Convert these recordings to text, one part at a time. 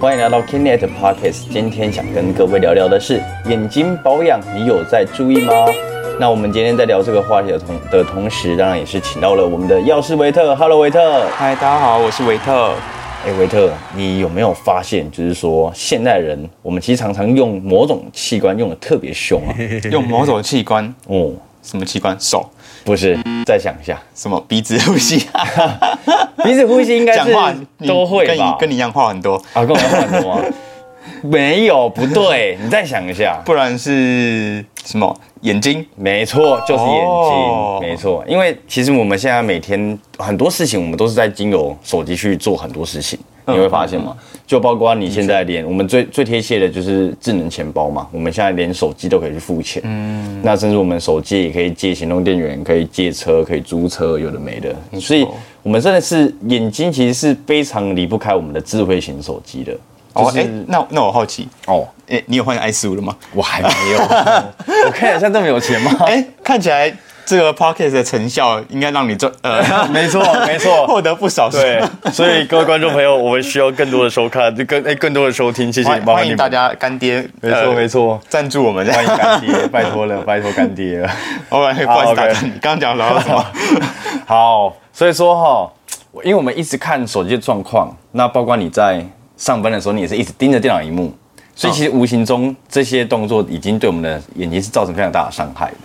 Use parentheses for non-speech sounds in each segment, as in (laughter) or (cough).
欢迎来到 Kinet Podcast。今天想跟各位聊聊的是眼睛保养，你有在注意吗？那我们今天在聊这个话题的同的同时，当然也是请到了我们的药师维特。Hello，维特。嗨，大家好，我是维特。哎，维特，你有没有发现，就是说现代人，我们其实常常用某种器官用的特别凶啊？(laughs) 用某种器官？哦，什么器官？手？不是？再想一下，什么鼻子呼吸？(laughs) 鼻子呼吸应该是讲话都会跟你吧？跟你一样话很多，啊，跟我一样很多吗？(laughs) 没有，不对，你再想一下。不然是什么？眼睛？没错，就是眼睛，哦没错。因为其实我们现在每天很多事情，我们都是在经由手机去做很多事情，嗯你会发现吗？就包括你现在连我们最最贴切的就是智能钱包嘛，我们现在连手机都可以去付钱。嗯，那甚至我们手机也可以借行动电源，可以借车，可以租车，有的没的。所以，我们真的是眼睛其实是非常离不开我们的智慧型手机的。哦，就是哎、那那我好奇，哦，哎、你有换 i 十五了吗？我还没有，(laughs) 我看起来像这么有钱吗？哎、看起来这个 podcast 的成效应该让你赚呃，(laughs) 没错，没错，(laughs) 获得不少。对，所以各位观众朋友，我们需要更多的收看，就更哎更多的收听，谢谢，欢迎大，家干爹，没错呃没错，赞助我们。欢迎干爹，(laughs) 拜托了，拜托干爹了。我来不好意思 OK 你，刚刚讲聊到什么？好，所以说哈，因为我们一直看手机的状况，那包括你在上班的时候，你也是一直盯着电脑荧幕，所以其实无形中这些动作已经对我们的眼睛是造成非常大的伤害的。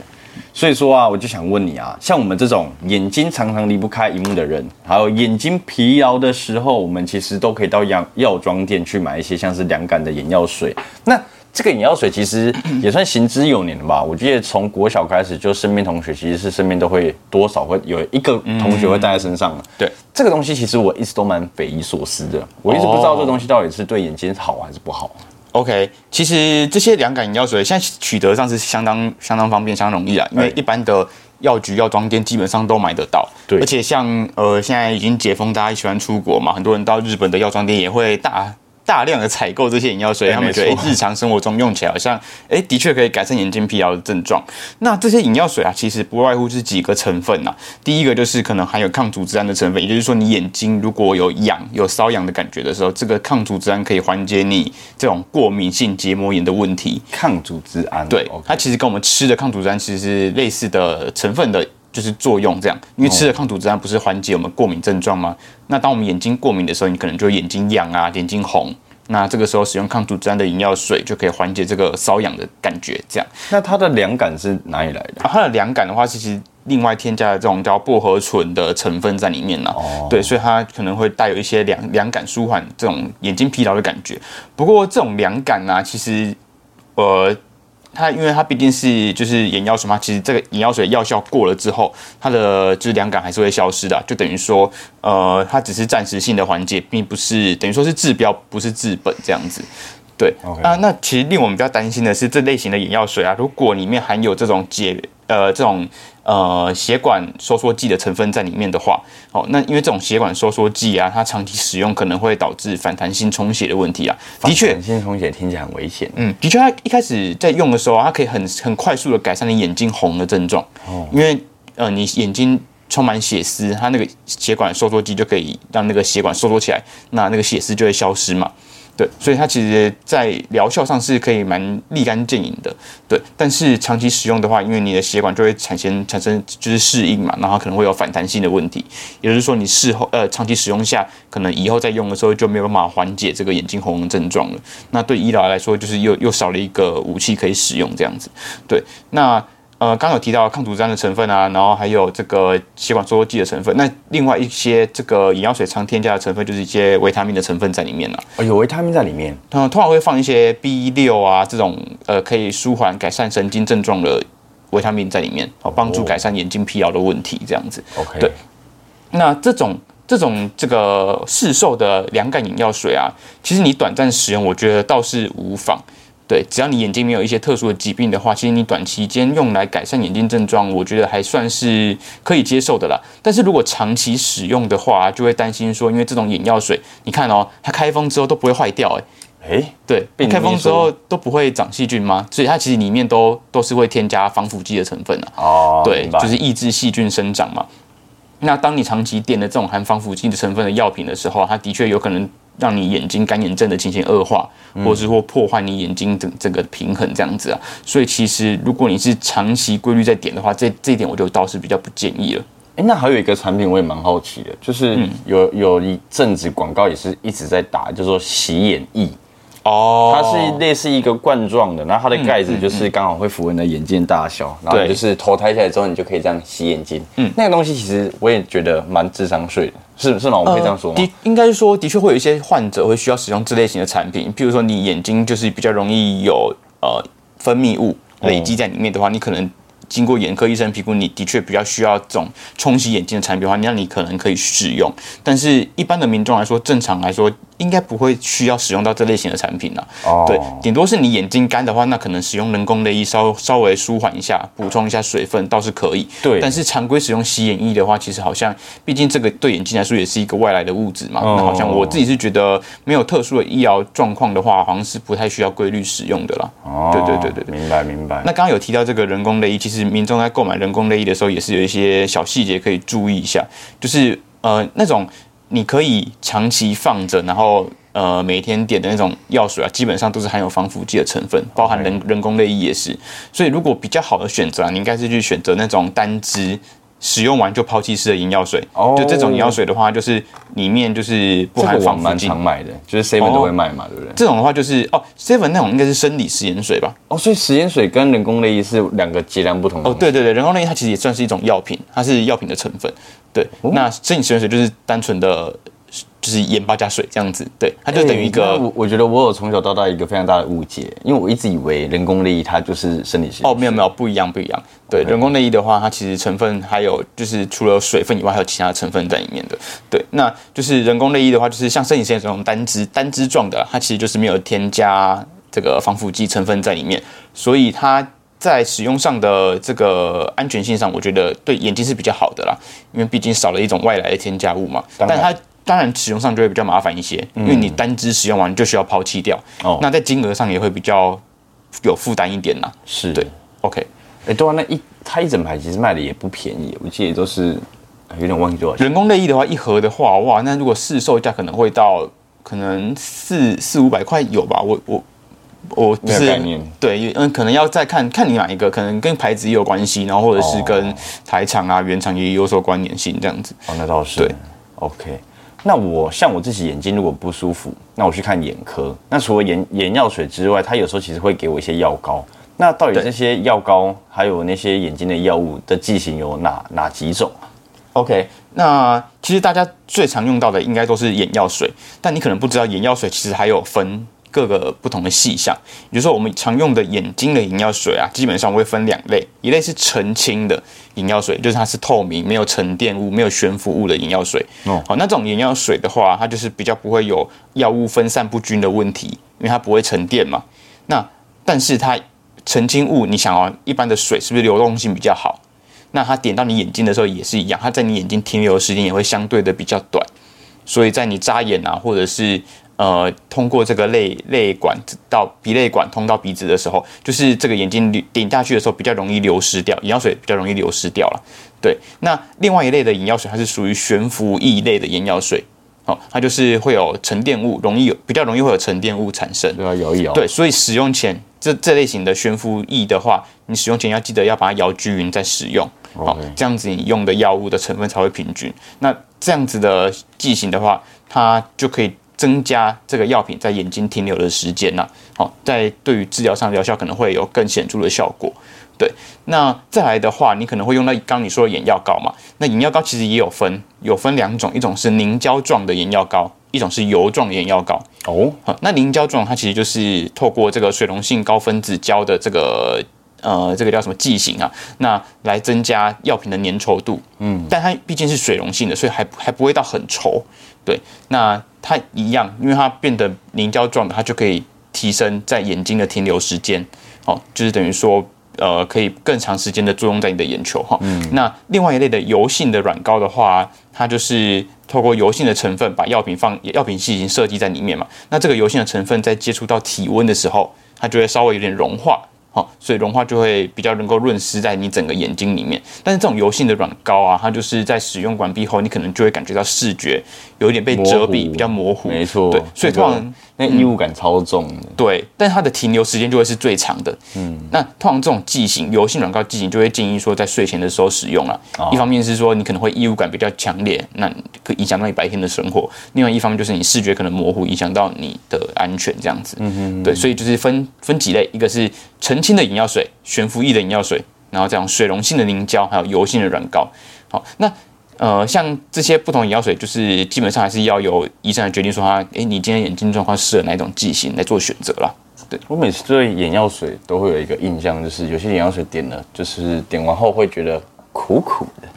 所以说啊，我就想问你啊，像我们这种眼睛常常离不开荧幕的人，还有眼睛疲劳的时候，我们其实都可以到药药妆店去买一些像是凉感的眼药水。那这个眼药水其实也算行之有年了吧？我记得从国小开始，就身边同学其实是身边都会多少会有一个同学会带在身上的。对，这个东西其实我一直都蛮匪夷所思的，我一直不知道这东西到底是对眼睛好还是不好。OK，其实这些凉感饮料水现在取得上是相当相当方便、相当容易啊，因为一般的药局、药妆店基本上都买得到。对而且像呃现在已经解封，大家喜欢出国嘛，很多人到日本的药妆店也会大。大量的采购这些眼药水，他们觉得、日常生活中用起来好像，哎、的确可以改善眼睛疲劳的症状。那这些眼药水啊，其实不外乎是几个成分呐、第一个就是可能含有抗组织胺的成分，也就是说，你眼睛如果有痒、有瘙痒的感觉的时候，这个抗组织胺可以缓解你这种过敏性结膜炎的问题。抗组织胺，对它其实跟我们吃的抗组织胺其实是类似的成分的，就是作用这样。因为吃了抗组织胺不是缓解我们过敏症状吗？那当我们眼睛过敏的时候，你可能就眼睛痒啊，眼睛红。那这个时候使用抗组织胺的饮料水就可以缓解这个瘙痒的感觉，这样。那它的凉感是哪里来的？啊它的凉感的话，其实另外添加了这种叫薄荷醇的成分在里面呢、哦对，所以它可能会带有一些凉凉感舒缓这种眼睛疲劳的感觉。不过这种凉感呢、其实呃。它因为它毕竟是就是眼药水嘛，其实这个眼药水药效过了之后，它的就是凉感还是会消失的啊、就等于说，呃，它只是暂时性的缓解，并不是等于说是治标，不是治本这样子。对啊，那其实令我们比较担心的是，这类型的眼药水啊，如果里面含有这种解呃这种呃血管收缩剂的成分在里面的话，哦，那因为这种血管收缩剂啊，它长期使用可能会导致反弹性充血的问题啊。的确，现充血听起来很危险。嗯，的确，它一开始在用的时候啊，它可以很很快速的改善你眼睛红的症状，哦因为呃你眼睛充满血丝，它那个血管收缩剂就可以让那个血管收缩起来，那那个血丝就会消失嘛。对，所以它其实在疗效上是可以蛮立竿见影的，对。但是长期使用的话，因为你的血管就会产生产生就是适应嘛，然后可能会有反弹性的问题，也就是说你事后呃长期使用下，可能以后再用的时候就没有办法缓解这个眼睛红的症状了。那对医疗来说，就是又又少了一个武器可以使用这样子。对，那呃，刚刚有提到抗组织胺的成分啊，然后还有这个血管收缩剂的成分。那另外一些这个眼药水常添加的成分，就是一些维他命的成分在里面了、哦，有维他命在里面。嗯，通常会放一些 B 六啊这种呃可以舒缓改善神经症状的维他命在里面，哦，帮助改善眼睛疲劳的问题这样子。OK，对那这种这种这个市售的凉感饮药水啊，其实你短暂使用，我觉得倒是无妨。对，只要你眼睛没有一些特殊的疾病的话，其实你短期间用来改善眼睛症状，我觉得还算是可以接受的啦。但是如果长期使用的话，就会担心说，因为这种眼药水，你看哦，它开封之后都不会坏掉、欸，哎，对，开封之后都不会长细菌吗？所以它其实里面都都是会添加防腐剂的成分啊。哦，对就是抑制细菌生长嘛。那当你长期点的这种含防腐剂的成分的药品的时候，它的确有可能让你眼睛干眼症的情形恶化，或者是说破坏你眼睛整整个平衡这样子啊。所以其实如果你是长期规律在点的话，这这一点我就倒是比较不建议了。哎，那还有一个产品我也蛮好奇的，就是有有一阵子广告也是一直在打，就说洗眼液。哦，它是类似一个罐状的，然后它的盖子就是刚好会符合你的眼睛大小，然后就是头抬起来之后，你就可以这样洗眼睛。嗯，那个东西其实我也觉得蛮智商税的，是是吗？我可以这样说吗？的，应该是说的确会有一些患者会需要使用这类型的产品，譬如说你眼睛就是比较容易有呃分泌物累积在里面的话，你可能。经过眼科医生评估，你的确比较需要这种冲洗眼睛的产品的话，那你可能可以使用。但是一般的民众来说，正常来说应该不会需要使用到这类型的产品了。哦，对，顶多是你眼睛干的话，那可能使用人工泪液稍稍微舒缓一下，补充一下水分倒是可以。对，但是常规使用洗眼液的话，其实好像毕竟这个对眼睛来说也是一个外来的物质嘛。那好像我自己是觉得没有特殊的医疗状况的话，好像是不太需要规律使用的啦。哦，对对对对，明白明白。那刚刚有提到这个人工泪液，其实。民众在购买人工内衣的时候，也是有一些小细节可以注意一下，就是呃那种你可以长期放着，然后呃每天点的那种药水啊，基本上都是含有防腐剂的成分，包含人人工内衣也是。所以如果比较好的选择啊，你应该是去选择那种单支。使用完就抛弃式的眼药水，就这种眼药水的话，就是里面就是不含防腐剂。常买的，就是 seven 都会卖嘛，对不对？这种的话就是哦，seven 那种应该是生理食盐水吧？哦，所以食盐水跟人工泪液是两个截然不同的。哦，对对对，人工泪液它其实也算是一种药品，它是药品的成分。对，那生理食盐水就是单纯的。就是盐巴加水这样子，对，它就等于一个。我我觉得我有从小到大一个非常大的误解，因为我一直以为人工泪液它就是生理性。哦，没有没有，不一样不一样。对，人工泪液的话，它其实成分还有就是除了水分以外，还有其他成分在里面的。对，那就是人工泪液的话，就是像生理盐这种单支单支状的，它其实就是没有添加这个防腐剂成分在里面，所以它在使用上的这个安全性上，我觉得对眼睛是比较好的啦，因为毕竟少了一种外来的添加物嘛。但它当然，使用上就会比较麻烦一些，因为你单支使用完就需要抛弃掉。哦，那在金额上也会比较有负担一点呐。是，对，OK。哎，对啊，那一它一整排其实卖的也不便宜，我记得都是有点忘记多少钱。人工内衣的话，一盒的话，哇，那如果市售价可能会到可能四四五百块有吧？我我我不是。对，嗯，可能要再看看你哪一个，可能跟牌子也有关系，然后或者是跟台厂啊、原厂也有所关联性这样子。哦，那倒是。对，OK。那我像我自己眼睛如果不舒服，那我去看眼科。那除了眼眼药水之外，他有时候其实会给我一些药膏。那到底这些药膏还有那些眼睛的药物的剂型有哪哪几种啊？OK，那其实大家最常用到的应该都是眼药水，但你可能不知道眼药水其实还有分。各个不同的细项，比如说我们常用的眼睛的眼药水啊，基本上会分两类，一类是澄清的眼药水，就是它是透明、没有沉淀物、没有悬浮物的眼药水。哦，好，那种眼药水的话，它就是比较不会有药物分散不均的问题，因为它不会沉淀嘛。那但是它澄清物，你想哦，一般的水是不是流动性比较好？那它点到你眼睛的时候也是一样，它在你眼睛停留的时间也会相对的比较短，所以在你眨眼啊，或者是呃，通过这个泪泪管到鼻泪管通到鼻子的时候，就是这个眼睛顶下去的时候比较容易流失掉，眼药水比较容易流失掉了。对，那另外一类的眼药水，它是属于悬浮液类的眼药水，哦，它就是会有沉淀物，容易有比较容易会有沉淀物产生。对啊，摇一摇。对，所以使用前这这类型的悬浮液的话，你使用前要记得要把它摇均匀再使用，好，这样子你用的药物的成分才会平均。那这样子的剂型的话，它就可以。增加这个药品在眼睛停留的时间呐，好，在对于治疗上疗效可能会有更显著的效果。对，那再来的话，你可能会用到刚你说的眼药膏嘛？那眼药膏其实也有分，有分两种，一种是凝胶状的眼药膏，一种是油状眼药膏。哦，好，那凝胶状它其实就是透过这个水溶性高分子胶的这个呃这个叫什么剂型啊，那来增加药品的粘稠度。嗯，但它毕竟是水溶性的，所以还还不会到很稠。对，那。它一样，因为它变得凝胶状的，它就可以提升在眼睛的停留时间，哦，就是等于说，呃，可以更长时间的作用在你的眼球哈。嗯。那另外一类的油性的软膏的话，它就是透过油性的成分把药品放药品剂型设计在里面嘛。那这个油性的成分在接触到体温的时候，它就会稍微有点融化。好，所以融化就会比较能够润湿在你整个眼睛里面。但是这种油性的软膏啊，它就是在使用完毕后，你可能就会感觉到视觉有一点被遮蔽，比较模糊。没错，对，所以那个通常那异物感超重的。对，但它的停留时间就会是最长的。嗯，那通常这种剂型，油性软膏剂型就会建议说在睡前的时候使用了。哦一方面是说你可能会异物感比较强烈，那可以影响到你白天的生活；另外一方面就是你视觉可能模糊，影响到你的安全这样子。嗯哼对，所以就是分分几类，一个是澄清的眼药水、悬浮液的眼药水，然后这样水溶性的凝胶，还有油性的软膏。好，那呃，像这些不同眼药水，就是基本上还是要由医生来决定说他，诶，你今天眼睛状况适合哪一种剂型来做选择啦。我每次对眼药水都会有一个印象，就是有些眼药水点了，就是点完后会觉得苦苦的，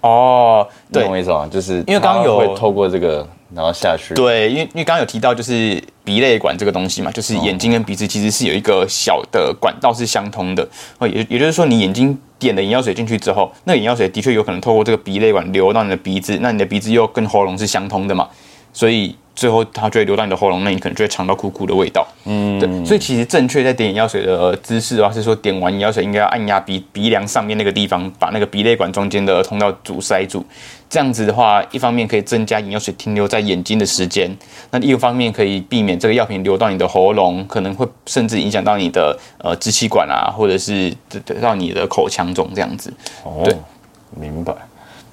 哦，对。懂我意思吗？就是因为刚刚有它会透过这个然后下去，对，因为因为刚刚有提到就是鼻泪管这个东西嘛，就是眼睛跟鼻子其实是有一个小的管道是相通的，哦，也也就是说你眼睛点了眼药水进去之后，那眼药水的确有可能透过这个鼻泪管流到你的鼻子，那你的鼻子又跟喉咙是相通的嘛，所以最后它就会流到你的喉咙，那你可能就会尝到苦苦的味道。嗯，对，所以其实正确在点眼药水的姿势的话，是说点完眼药水应该要按压鼻鼻梁上面那个地方，把那个鼻泪管中间的通道阻塞住。这样子的话，一方面可以增加眼药水停留在眼睛的时间，那另一方面可以避免这个药品流到你的喉咙，可能会甚至影响到你的呃支气管啊，或者是得得到你的口腔中这样子。哦对，明白。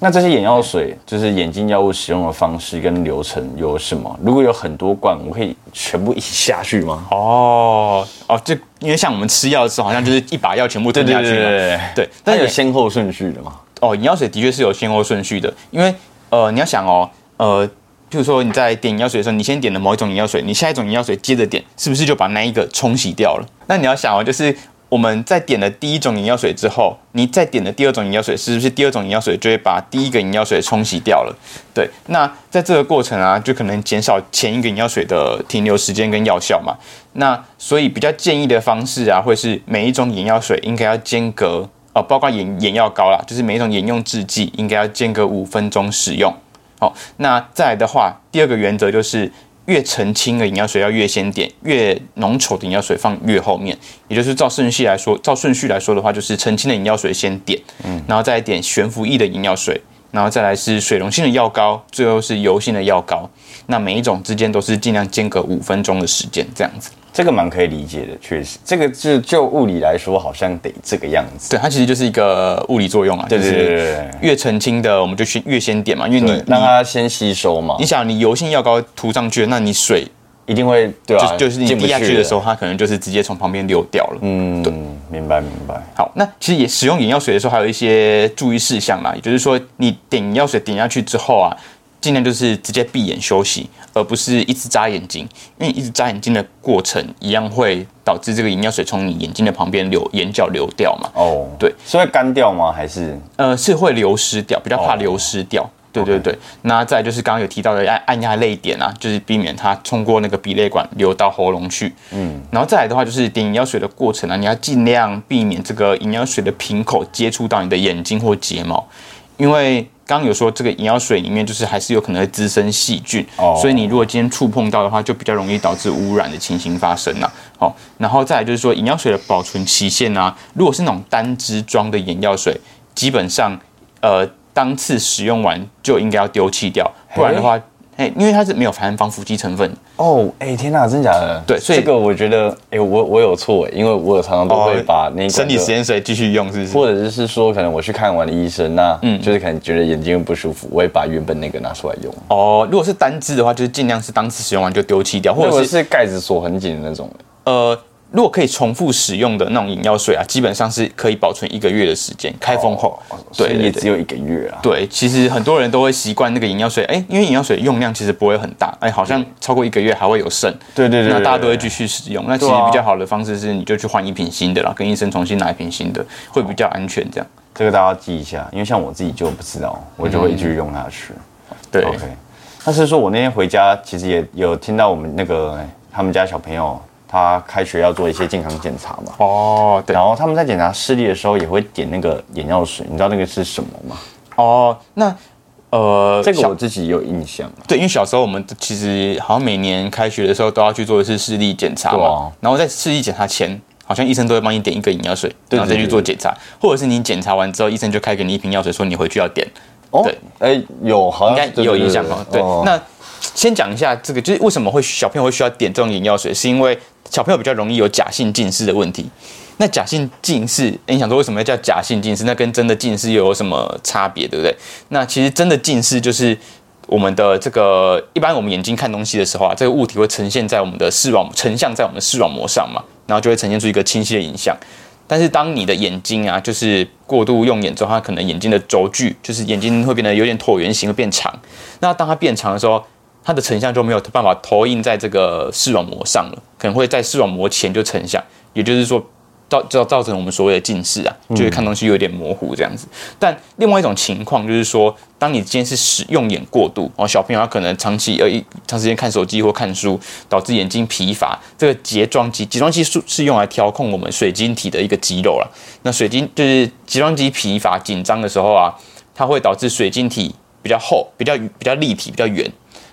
那这些眼药水就是眼睛药物使用的方式跟流程有什么？如果有很多罐，我可以全部一起下去吗？哦哦，就因为像我们吃药的时候，好像就是一把药全部吞下去嘛。对，对，但有但有先后顺序的嘛？哦，眼药水的确是有先后顺序的，因为呃，你要想哦，呃，譬如说你在点眼药水的时候，你先点了某一种眼药水，你下一种眼药水接着点，是不是就把那一个冲洗掉了？那你要想哦，就是我们在点了第一种眼药水之后，你再点了第二种眼药水，是不是第二种眼药水就会把第一个眼药水冲洗掉了？对，那在这个过程啊，就可能减少前一个眼药水的停留时间跟药效嘛。那所以比较建议的方式啊，会是每一种眼药水应该要间隔。哦，包括眼眼药膏啦，就是每一种眼用制剂应该要间隔五分钟使用。好、那再来的话，第二个原则就是越澄清的饮料水要越先点，越浓稠的饮料水放越后面。也就是照顺序来说，照顺序来说的话，就是澄清的饮料水先点，嗯，然后再点悬浮液的饮料水，然后再来是水溶性的药膏，最后是油性的药膏。那每一种之间都是尽量间隔五分钟的时间，这样子。这个蛮可以理解的，确实，这个就就物理来说，好像得这个样子。对，它其实就是一个物理作用啊，对对就是对对对越澄清的，我们就先越先点嘛，因为你让它先吸收嘛你，想，你油性药膏涂上去，那你水一定会对吧、就就是你滴下去的时候，它可能就是直接从旁边流掉了。嗯，明白明白。好，那其实也使用眼药水的时候，还有一些注意事项啦，也就是说，你点眼药水点下去之后啊，尽量就是直接闭眼休息，而不是一直眨眼睛，因为一直眨眼睛的过程，一样会导致这个眼药水从你眼睛的旁边流眼角流掉嘛。哦，对，是会干掉吗？还是呃，是会流失掉，比较怕哦流失掉。对对对，那再就是刚刚有提到的按按压泪点啊，就是避免它通过那个鼻泪管流到喉咙去。嗯，然后再来的话就是点眼药水的过程啊，你要尽量避免这个眼药水的瓶口接触到你的眼睛或睫毛，因为刚刚有说这个眼药水里面就是还是有可能会滋生细菌，哦所以你如果今天触碰到的话，就比较容易导致污染的情形发生啊。好，然后再来就是说眼药水的保存期限啊，如果是那种单支装的眼药水，基本上呃当次使用完就应该要丢弃掉，不然的话，哎，因为它是没有含防腐剂成分，哦，哎、天哪，真假的？对所以这个我觉得，哎、我我有错哎，因为我有常常都会把那一罐的生理实验水继续用，是不是？或者是说，可能我去看完了医生，那就是可能觉得眼睛不舒服，我会把原本那个拿出来用。哦，如果是单支的话，就是尽量是当次使用完就丢弃掉，或者是是盖子锁很紧的那种，呃，如果可以重复使用的那种眼药水啊，基本上是可以保存一个月的时间，开封后。对也只有一个月啊。对，其实很多人都会习惯那个眼药水，哎，因为眼药水用量其实不会很大，哎，好像超过一个月还会有剩。对对对对那大家都会对继续使用。那其实比较好的方式是，你就去换一瓶新的啦，跟医生重新拿一瓶新的，会比较安全。这样，这个大家记一下，因为像我自己就不知道，我就会继续用下去。对 OK，但是说我那天回家，其实也有听到我们那个他们家小朋友，他开学要做一些健康检查嘛，哦，对然，后他们在检查视力的时候也会点那个眼药水，你知道那个是什么吗？哦，那呃，这个我自己有印象啊。对，因为小时候我们其实好像每年开学的时候都要去做一次视力检查嘛，对啊然后在视力检查前。好像医生都会帮你点一个眼药水，然后再去做检查，或者是你检查完之后，医生就开给你一瓶药水，说你回去要点。哦对，哎，有好应该有印象哦。对，那先讲一下这个，就是为什么会小朋友会需要点这种眼药水，是因为小朋友比较容易有假性近视的问题。那假性近视，你想说为什么要叫假性近视？那跟真的近视又有什么差别，对不对？那其实真的近视就是我们的这个，一般我们眼睛看东西的时候啊，这个物体会呈现在我们的视网，呈像在我们的视网膜上嘛，然后就会呈现出一个清晰的影像。但是当你的眼睛啊，就是过度用眼之后，它可能眼睛的轴距，就是眼睛会变得有点椭圆形，会变长。那当它变长的时候，它的成像就没有办法投影在这个视网膜上了，可能会在视网膜前就成像，也就是说。造造造成我们所谓的近视啊，就会看东西有点模糊这样子。但另外一种情况就是说，当你今天是使用眼过度哦，小朋友他可能长期呃一长时间看手机或看书，导致眼睛疲乏。这个睫状肌，睫状肌是是用来调控我们水晶体的一个肌肉了。那水晶就是睫状肌疲乏紧张的时候啊，它会导致水晶体比较厚、比较比较立体、比较圆。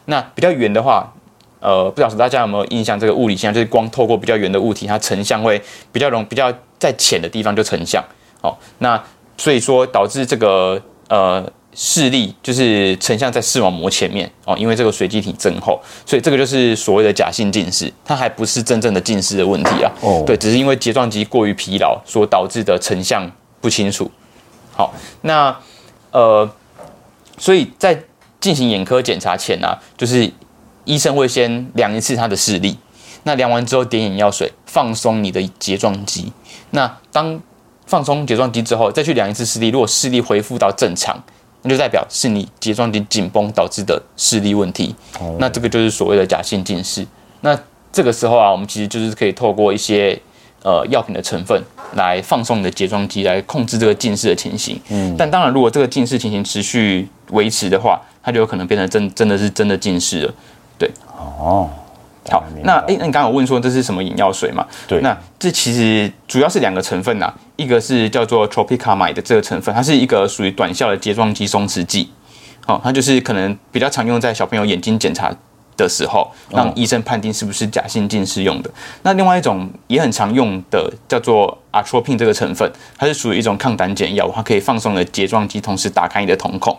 那比较圆的话。呃，不晓得大家有没有印象？这个物理现象就是光透过比较圆的物体，它成像会比较容比较在浅的地方就成像。哦，那所以说导致这个呃视力就是成像在视网膜前面哦，因为这个随机体增厚，所以这个就是所谓的假性近视，它还不是真正的近视的问题啊。哦，对，只是因为睫状肌过于疲劳所导致的成像不清楚。好，那呃，所以在进行眼科检查前呢，就是。医生会先量一次他的视力，那量完之后点眼药水，放松你的睫状肌。那当放松睫状肌之后，再去量一次视力，如果视力恢复到正常，那就代表是你睫状肌紧绷导致的视力问题。那这个就是所谓的假性近视。那这个时候啊，我们其实就是可以透过一些呃药品的成分来放松你的睫状肌，来控制这个近视的情形。嗯，但当然，如果这个近视情形持续维持的话，它就有可能变成真真的是真的近视了。对，哦，好，那哎，那你刚刚有问说这是什么眼药水嘛？对，那这其实主要是两个成分呐，一个是叫做 tropicamide 的这个成分，它是一个属于短效的睫状肌松弛剂，哦，它就是可能比较常用在小朋友眼睛检查的时候，让医生判定是不是假性近视用的。那另外一种也很常用的叫做 atropine 这个成分，它是属于一种抗胆碱药物，它可以放松的睫状肌，同时打开你的瞳孔。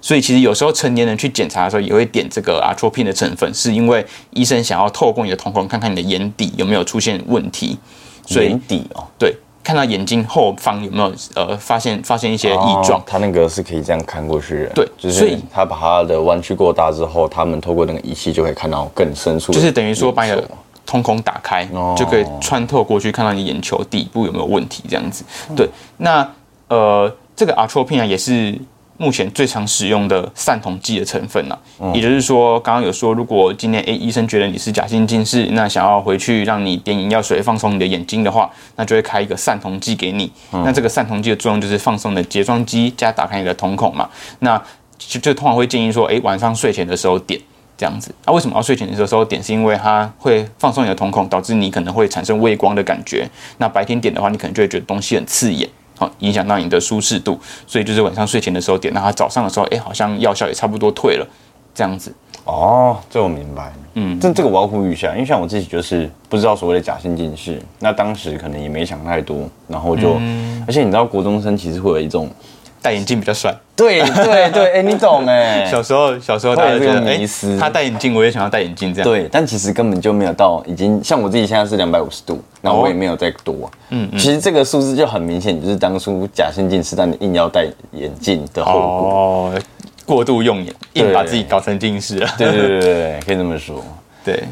所以其实有时候成年人去检查的时候，也会点这个阿托品的成分，是因为医生想要透过你的瞳孔看看你的眼底有没有出现问题。眼底哦，对，看到眼睛后方有没有呃发现发现一些异状。他那个是可以这样看过去的。对，就是他把他的弯曲过大之后，他们透过那个仪器就可以看到更深处。就是等于说把你的瞳孔打开，就可以穿透过去看到你眼球底部有没有问题这样子。对，那呃这个阿托品啊也是。目前最常使用的散瞳剂的成分呢，也就是说，刚刚有说，如果今天 A 医生觉得你是假性近视，那想要回去让你点眼药水放松你的眼睛的话，那就会开一个散瞳剂给你。那这个散瞳剂的作用就是放松你的睫状肌加打开你的瞳孔嘛。那就就通常会建议说，哎，晚上睡前的时候点这样子。那为什么要睡前的时候点？是因为它会放松你的瞳孔，导致你可能会产生畏光的感觉。那白天点的话，你可能就会觉得东西很刺眼。好，影响到你的舒适度，所以就是晚上睡前的时候点，那它早上的时候，哎，好像药效也差不多退了，这样子。哦，这我明白。嗯，这这个我要呼吁一下，因为像我自己就是不知道所谓的假性近视，那当时可能也没想太多，然后就，而且你知道国中生其实会有一种。戴眼镜比较帅，对对对，哎，你懂哎。(laughs) 小时候小时候大家觉得，哎，他戴眼镜，我也想要戴眼镜这样。对，但其实根本就没有到，已经像我自己现在是两百五十度，然后我也没有再多。嗯，其实这个数字就很明显，就是当初假性近视，但你硬要戴眼镜的后果。哦，过度用眼，硬把自己搞成近视了。对对对对，可以这么说。对。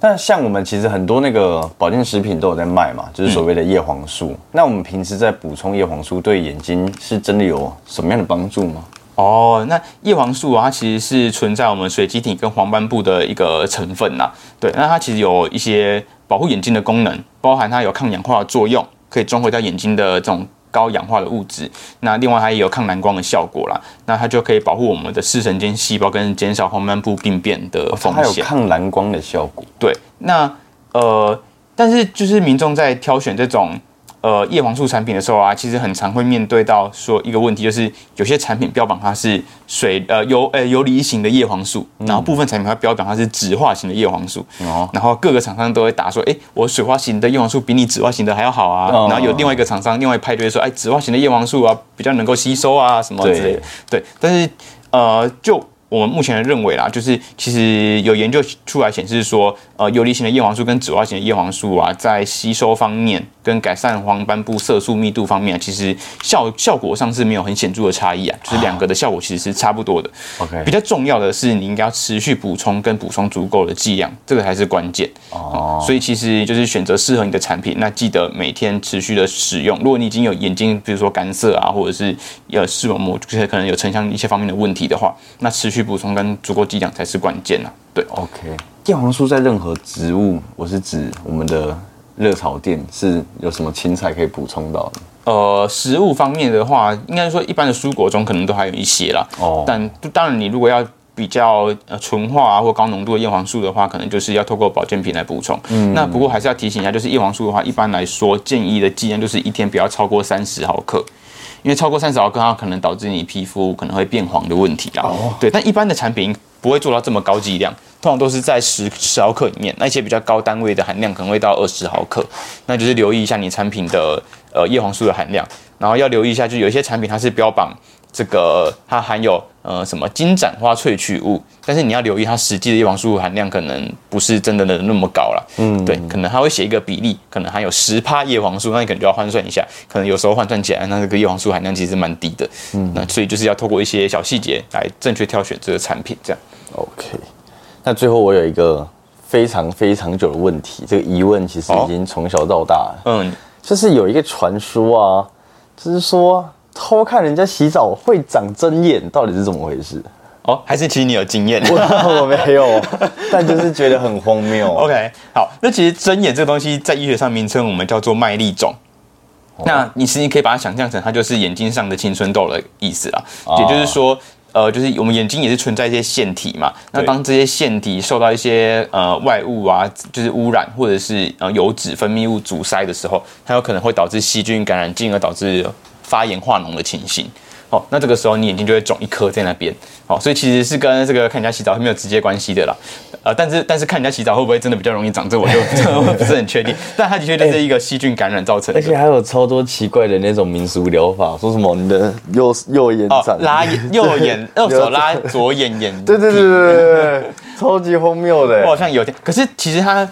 但像我们其实很多那个保健食品都有在卖嘛，就是所谓的叶黄素。那我们平时在补充叶黄素，对眼睛是真的有什么样的帮助吗？哦，那叶黄素啊，它其实是存在我们水晶体跟黄斑部的一个成分呐。对，那它其实有一些保护眼睛的功能，包含它有抗氧化的作用，可以中和掉眼睛的这种。高氧化的物质，那另外它也有抗蓝光的效果啦，那它就可以保护我们的视神经细胞，跟减少黄斑部病变的风险。它有抗蓝光的效果。对，那呃，但是就是民众在挑选这种。呃，叶黄素产品的时候啊，其实很常会面对到说一个问题，就是有些产品标榜它是水呃游呃游离型的叶黄素，然后部分产品它标榜它是酯化型的叶黄素，然后各个厂商都会打说，哎，我水化型的叶黄素比你酯化型的还要好啊，然后有另外一个厂商另外一派对说，哎，酯化型的叶黄素啊比较能够吸收啊什么之类的，对，但是呃就我们目前的认为啦，就是其实有研究出来显示说，呃，游离型的叶黄素跟紫外型的叶黄素啊，在吸收方面跟改善黄斑部色素密度方面，其实效效果上是没有很显著的差异啊，(sighs) 就是两个的效果其实是差不多的。OK 比较重要的是，你应该要持续补充跟补充足够的剂量，这个才是关键。哦，所以其实就是选择适合你的产品，那记得每天持续的使用。如果你已经有眼睛，比如说干涩啊，或者是呃视网膜就是可能有成像一些方面的问题的话，那持续补充跟足够剂量才是关键啊。对，OK，叶黄素在任何植物，我是指我们的热炒店是有什么青菜可以补充到的？呃，食物方面的话，应该说一般的蔬果中可能都还有一些啦。哦但当然你如果要比较呃纯化啊或高浓度的叶黄素的话，可能就是要透过保健品来补充。嗯，那不过还是要提醒一下，就是叶黄素的话，一般来说建议的剂量就是一天不要超过三十毫克。因为超过三十毫克，它可能导致你皮肤可能会变黄的问题啦。对，但一般的产品不会做到这么高剂量，通常都是在十十毫克里面。那一些比较高单位的含量可能会到二十毫克，那就是留意一下你产品的呃叶黄素的含量，然后要留意一下，就有一些产品它是标榜这个它含有呃什么金盏花萃取物，但是你要留意它实际的叶黄素含量可能不是真的的那么高了。嗯，对，可能它会写一个比例，可能含有十帕叶黄素，那你可能就要换算一下，可能有时候换算起来，那这个叶黄素含量其实蛮低的。嗯，那所以就是要透过一些小细节来正确挑选这个产品，这样。OK，那最后我有一个非常非常久的问题，这个疑问其实已经从小到大了，嗯，就是有一个传说啊，就是说偷看人家洗澡会长针眼，到底是怎么回事？哦，还是其实你有经验。我我没有，(laughs) 但就是觉得很荒谬。OK，好，那其实针眼这个东西在医学上名称我们叫做麦粒肿。那你实际可以把它想象成它就是眼睛上的青春痘的意思啦，也就是说。呃，就是我们眼睛也是存在一些腺体嘛，那对当这些腺体受到一些呃外物啊，就是污染或者是呃油脂分泌物阻塞的时候，它有可能会导致细菌感染，进而导致发炎化脓的情形。哦，那这个时候你眼睛就会肿一颗在那边。哦，所以其实是跟这个看人家洗澡是没有直接关系的啦。呃，但是但是看人家洗澡会不会真的比较容易长，这我就 (laughs) 不是很确定。但它的确就是一个细菌感染造成的。而且还有超多奇怪的那种民俗疗法，说什么你的右右眼哦长，拉眼右眼，(laughs) 右手拉左眼眼。对对对对 (laughs) 超级荒谬的我。好像有点，可是其实他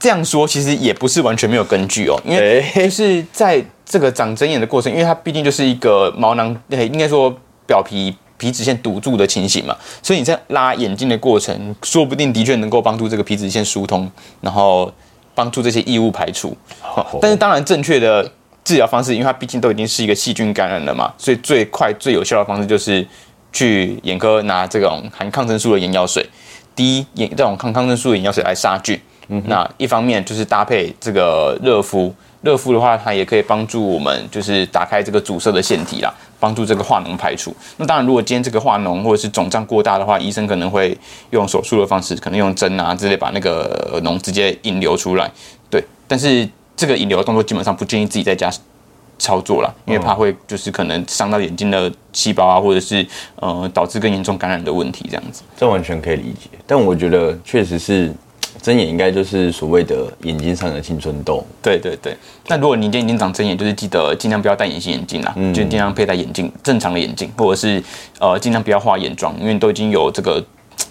这样说，其实也不是完全没有根据哦，因为是在这个长针眼的过程，因为它毕竟就是一个毛囊，呃应该说表皮皮脂腺堵住的情形嘛，所以你在拉眼睛的过程，说不定的确能够帮助这个皮脂腺疏通，然后帮助这些异物排除。哦但是当然，正确的治疗方式，因为它毕竟都已经是一个细菌感染了嘛，所以最快最有效的方式就是去眼科拿这种含抗生素的眼药水，滴眼这种抗抗生素的眼药水来杀菌。那一方面就是搭配这个热敷，热敷的话，它也可以帮助我们就是打开这个阻塞的腺体啦，帮助这个化脓排除。那当然，如果今天这个化脓或者是肿胀过大的话，医生可能会用手术的方式，可能用针啊之类把那个脓直接引流出来。对，但是这个引流的动作基本上不建议自己在家操作啦，因为怕会就是可能伤到眼睛的细胞啊，或者是呃导致更严重感染的问题这样子。这完全可以理解，但我觉得确实是针眼应该就是所谓的眼睛上的青春痘。对对对，那如果你今天已经长针眼，就是记得尽量不要戴隐形眼镜啦，就尽量佩戴眼镜，正常的眼镜，或者是呃尽量不要化眼妆，因为都已经有这个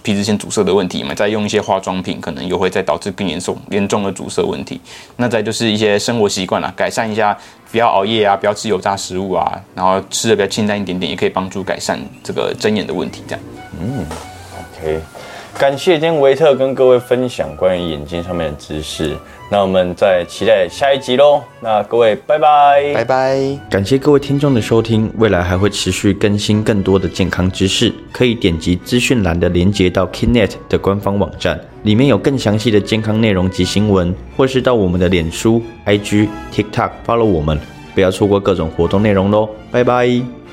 皮脂腺阻塞的问题嘛，再用一些化妆品，可能又会再导致更严重严重的阻塞问题。那再就是一些生活习惯啦，改善一下，不要熬夜啊，不要吃油炸食物啊，然后吃的比较清淡一点点，也可以帮助改善这个针眼的问题。这样，嗯 OK，感谢今天维特跟各位分享关于眼睛上面的知识。那我们再期待下一集喽。那各位拜拜，拜拜。感谢各位听众的收听，未来还会持续更新更多的健康知识，可以点击资讯栏的连接到 Kinet 的官方网站，里面有更详细的健康内容及新闻，或是到我们的脸书、IG、TikTok follow 我们，不要错过各种活动内容喽。拜拜。